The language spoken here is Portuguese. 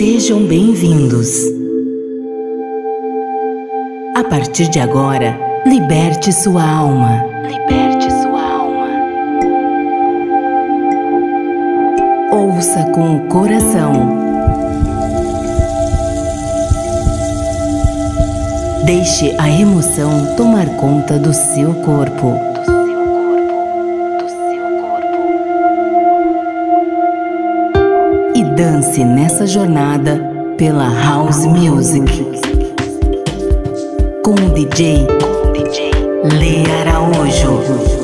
Sejam bem-vindos. A partir de agora, liberte sua alma. Liberte sua alma. Ouça com o coração. Deixe a emoção tomar conta do seu corpo. Dance nessa jornada pela House Music. Com o DJ, DJ Lê Araújo.